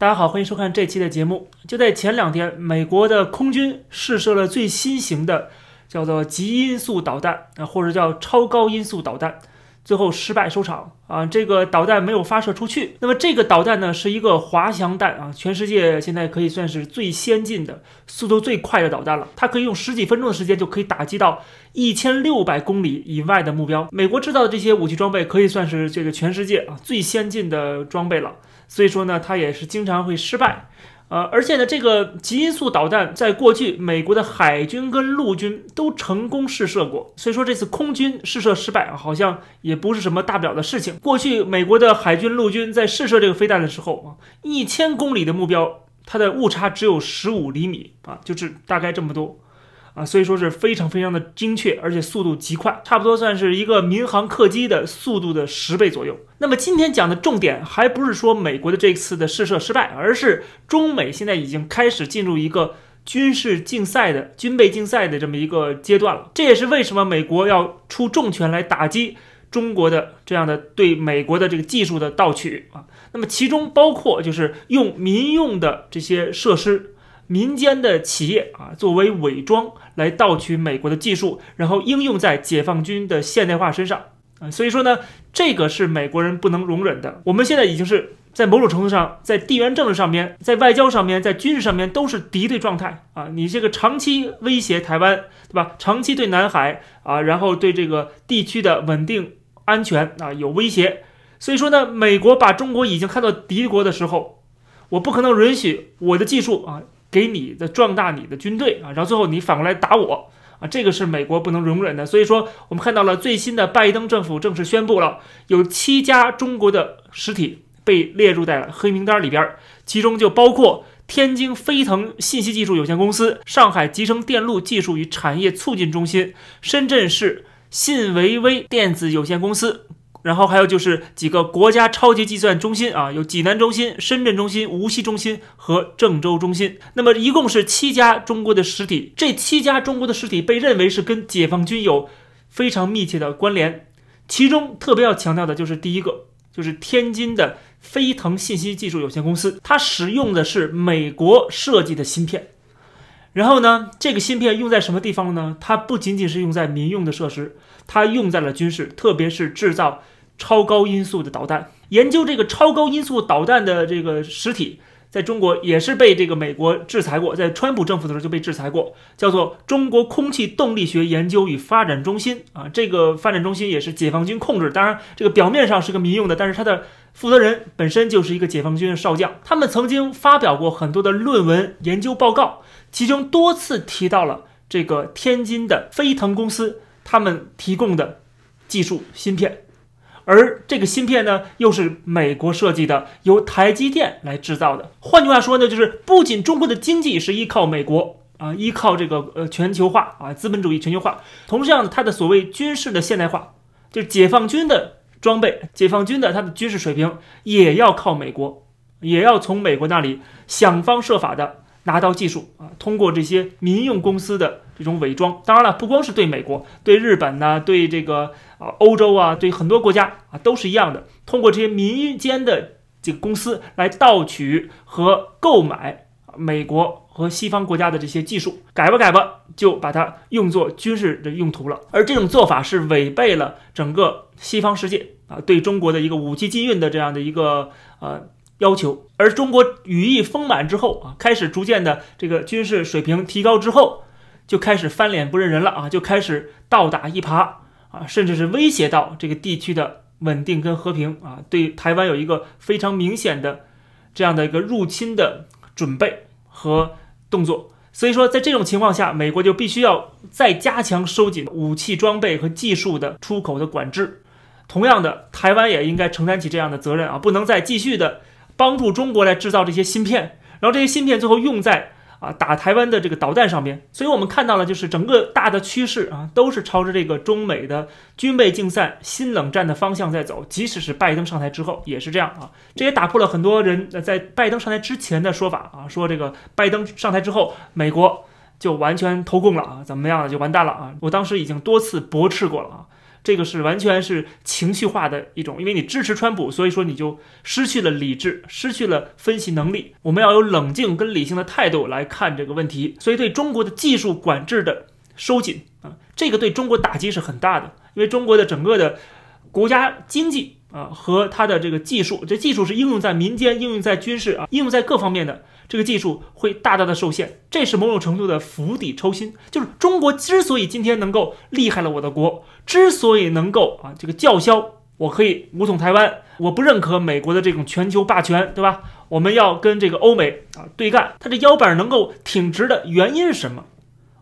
大家好，欢迎收看这期的节目。就在前两天，美国的空军试射了最新型的叫做极音速导弹啊，或者叫超高音速导弹，最后失败收场啊。这个导弹没有发射出去。那么这个导弹呢，是一个滑翔弹啊，全世界现在可以算是最先进的、速度最快的导弹了。它可以用十几分钟的时间就可以打击到一千六百公里以外的目标。美国制造的这些武器装备可以算是这个全世界啊最先进的装备了。所以说呢，它也是经常会失败，呃，而且呢，这个极音速导弹在过去美国的海军跟陆军都成功试射过，所以说这次空军试射失败，好像也不是什么大不了的事情。过去美国的海军陆军在试射这个飞弹的时候啊，一千公里的目标，它的误差只有十五厘米啊，就是大概这么多。啊，所以说是非常非常的精确，而且速度极快，差不多算是一个民航客机的速度的十倍左右。那么今天讲的重点还不是说美国的这次的试射失败，而是中美现在已经开始进入一个军事竞赛的军备竞赛的这么一个阶段了。这也是为什么美国要出重拳来打击中国的这样的对美国的这个技术的盗取啊。那么其中包括就是用民用的这些设施。民间的企业啊，作为伪装来盗取美国的技术，然后应用在解放军的现代化身上啊，所以说呢，这个是美国人不能容忍的。我们现在已经是在某种程度上，在地缘政治上面，在外交上面，在军事上面都是敌对状态啊。你这个长期威胁台湾，对吧？长期对南海啊，然后对这个地区的稳定安全啊有威胁。所以说呢，美国把中国已经看到敌国的时候，我不可能允许我的技术啊。给你的壮大你的军队啊，然后最后你反过来打我啊，这个是美国不能容忍的。所以说，我们看到了最新的拜登政府正式宣布了，有七家中国的实体被列入在了黑名单里边，其中就包括天津飞腾信息技术有限公司、上海集成电路技术与产业促进中心、深圳市信维微电子有限公司。然后还有就是几个国家超级计算中心啊，有济南中心、深圳中心、无锡中心和郑州中心。那么一共是七家中国的实体，这七家中国的实体被认为是跟解放军有非常密切的关联。其中特别要强调的就是第一个，就是天津的飞腾信息技术有限公司，它使用的是美国设计的芯片。然后呢，这个芯片用在什么地方呢？它不仅仅是用在民用的设施。它用在了军事，特别是制造超高音速的导弹。研究这个超高音速导弹的这个实体，在中国也是被这个美国制裁过，在川普政府的时候就被制裁过，叫做中国空气动力学研究与发展中心啊。这个发展中心也是解放军控制，当然这个表面上是个民用的，但是它的负责人本身就是一个解放军的少将。他们曾经发表过很多的论文研究报告，其中多次提到了这个天津的飞腾公司。他们提供的技术芯片，而这个芯片呢，又是美国设计的，由台积电来制造的。换句话说呢，就是不仅中国的经济是依靠美国啊，依靠这个呃全球化啊，资本主义全球化，同时样它的所谓军事的现代化，就是解放军的装备，解放军的它的军事水平也要靠美国，也要从美国那里想方设法的。拿到技术啊，通过这些民用公司的这种伪装，当然了，不光是对美国，对日本呢，对这个啊欧洲啊，对很多国家啊都是一样的，通过这些民间的这个公司来盗取和购买美国和西方国家的这些技术，改吧改吧，就把它用作军事的用途了。而这种做法是违背了整个西方世界啊对中国的一个武器禁运的这样的一个呃。要求，而中国羽翼丰满之后啊，开始逐渐的这个军事水平提高之后，就开始翻脸不认人了啊，就开始倒打一耙啊，甚至是威胁到这个地区的稳定跟和平啊，对台湾有一个非常明显的这样的一个入侵的准备和动作。所以说，在这种情况下，美国就必须要再加强收紧武器装备和技术的出口的管制。同样的，台湾也应该承担起这样的责任啊，不能再继续的。帮助中国来制造这些芯片，然后这些芯片最后用在啊打台湾的这个导弹上面。所以我们看到了，就是整个大的趋势啊，都是朝着这个中美的军备竞赛、新冷战的方向在走。即使是拜登上台之后，也是这样啊。这也打破了很多人在拜登上台之前的说法啊，说这个拜登上台之后，美国就完全投共了啊，怎么样就完蛋了啊。我当时已经多次驳斥过了啊。这个是完全是情绪化的一种，因为你支持川普，所以说你就失去了理智，失去了分析能力。我们要有冷静跟理性的态度来看这个问题。所以对中国的技术管制的收紧啊，这个对中国打击是很大的，因为中国的整个的国家经济啊和它的这个技术，这技术是应用在民间、应用在军事啊、应用在各方面的。这个技术会大大的受限，这是某种程度的釜底抽薪。就是中国之所以今天能够厉害了，我的国之所以能够啊这个叫嚣，我可以武统台湾，我不认可美国的这种全球霸权，对吧？我们要跟这个欧美啊对干，它这腰板能够挺直的原因是什么？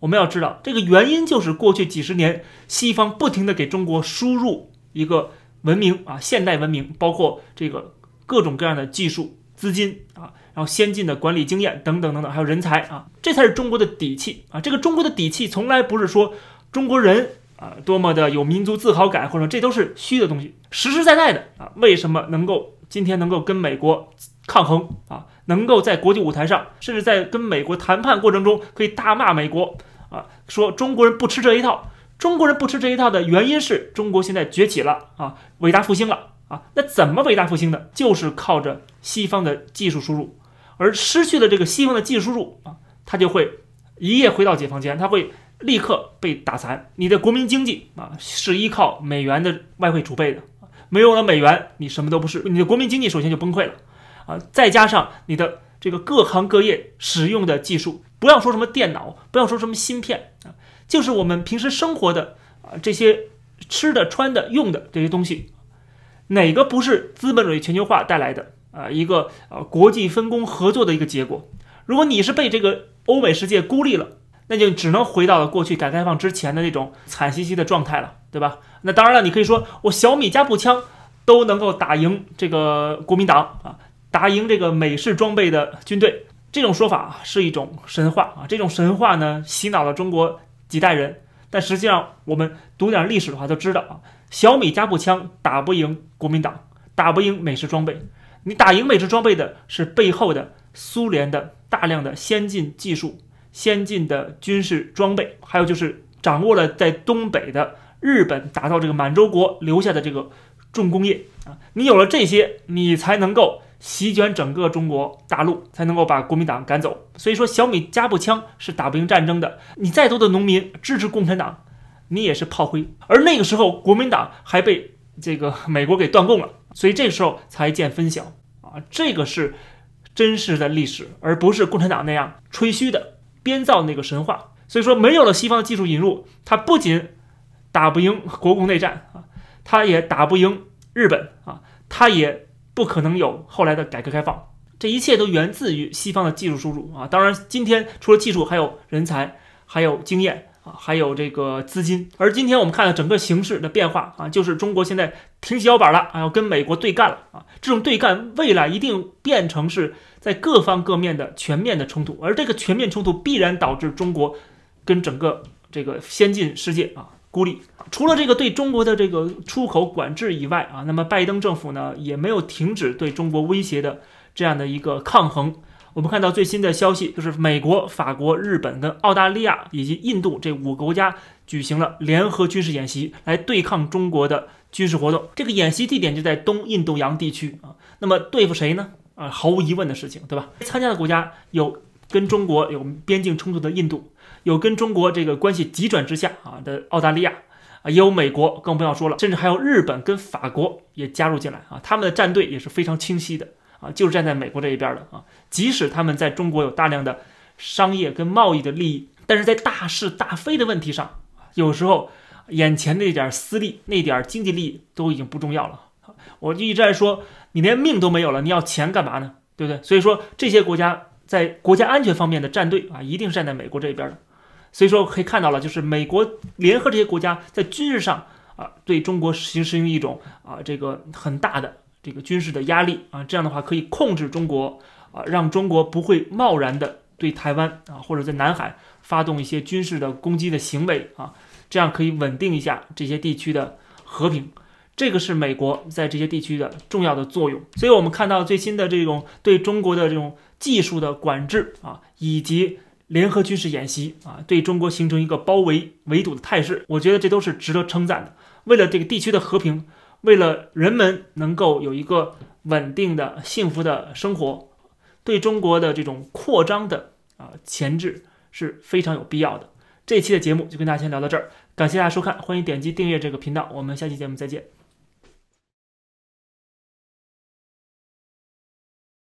我们要知道，这个原因就是过去几十年西方不停的给中国输入一个文明啊，现代文明，包括这个各种各样的技术、资金啊。然后先进的管理经验等等等等，还有人才啊，这才是中国的底气啊！这个中国的底气从来不是说中国人啊多么的有民族自豪感，或者这都是虚的东西，实实在在的啊！为什么能够今天能够跟美国抗衡啊？能够在国际舞台上，甚至在跟美国谈判过程中可以大骂美国啊，说中国人不吃这一套，中国人不吃这一套的原因是中国现在崛起了啊，伟大复兴了啊！那怎么伟大复兴的？就是靠着西方的技术输入。而失去了这个西方的技术输入啊，它就会一夜回到解放前，它会立刻被打残。你的国民经济啊是依靠美元的外汇储备的，没有了美元，你什么都不是。你的国民经济首先就崩溃了啊！再加上你的这个各行各业使用的技术，不要说什么电脑，不要说什么芯片啊，就是我们平时生活的啊这些吃的、穿的、用的这些东西，哪个不是资本主义全球化带来的？啊，一个呃国际分工合作的一个结果。如果你是被这个欧美世界孤立了，那就只能回到了过去改革开放之前的那种惨兮兮的状态了，对吧？那当然了，你可以说我小米加步枪都能够打赢这个国民党啊，打赢这个美式装备的军队，这种说法是一种神话啊。这种神话呢，洗脑了中国几代人。但实际上，我们读点历史的话，都知道啊，小米加步枪打不赢国民党，打不赢美式装备。你打赢美式装备的是背后的苏联的大量的先进技术、先进的军事装备，还有就是掌握了在东北的日本打造这个满洲国留下的这个重工业啊！你有了这些，你才能够席卷整个中国大陆，才能够把国民党赶走。所以说，小米加步枪是打不赢战争的。你再多的农民支持共产党，你也是炮灰。而那个时候，国民党还被这个美国给断供了。所以这时候才见分晓啊，这个是真实的历史，而不是共产党那样吹嘘的编造那个神话。所以说，没有了西方的技术引入，它不仅打不赢国共内战啊，它也打不赢日本啊，它也不可能有后来的改革开放。这一切都源自于西方的技术输入啊。当然，今天除了技术，还有人才，还有经验。啊，还有这个资金，而今天我们看到整个形势的变化啊，就是中国现在挺起腰板了啊，要跟美国对干了啊。这种对干未来一定变成是在各方各面的全面的冲突，而这个全面冲突必然导致中国跟整个这个先进世界啊孤立。除了这个对中国的这个出口管制以外啊，那么拜登政府呢也没有停止对中国威胁的这样的一个抗衡。我们看到最新的消息，就是美国、法国、日本跟澳大利亚以及印度这五个国家举行了联合军事演习，来对抗中国的军事活动。这个演习地点就在东印度洋地区啊。那么对付谁呢？啊，毫无疑问的事情，对吧？参加的国家有跟中国有边境冲突的印度，有跟中国这个关系急转直下啊的澳大利亚啊，也有美国，更不要说了，甚至还有日本跟法国也加入进来啊。他们的战队也是非常清晰的。啊，就是站在美国这一边的啊，即使他们在中国有大量的商业跟贸易的利益，但是在大是大非的问题上，有时候眼前那点私利、那点经济利益都已经不重要了。我就一直在说，你连命都没有了，你要钱干嘛呢？对不对？所以说，这些国家在国家安全方面的站队啊，一定是站在美国这一边的。所以说，可以看到了，就是美国联合这些国家在军事上啊，对中国实行一种啊这个很大的。这个军事的压力啊，这样的话可以控制中国啊，让中国不会贸然的对台湾啊或者在南海发动一些军事的攻击的行为啊，这样可以稳定一下这些地区的和平。这个是美国在这些地区的重要的作用。所以我们看到最新的这种对中国的这种技术的管制啊，以及联合军事演习啊，对中国形成一个包围围堵的态势，我觉得这都是值得称赞的。为了这个地区的和平，为了人们能够有一个稳定的、幸福的生活，对中国的这种扩张的啊前置是非常有必要的。这期的节目就跟大家先聊到这儿，感谢大家收看，欢迎点击订阅这个频道，我们下期节目再见。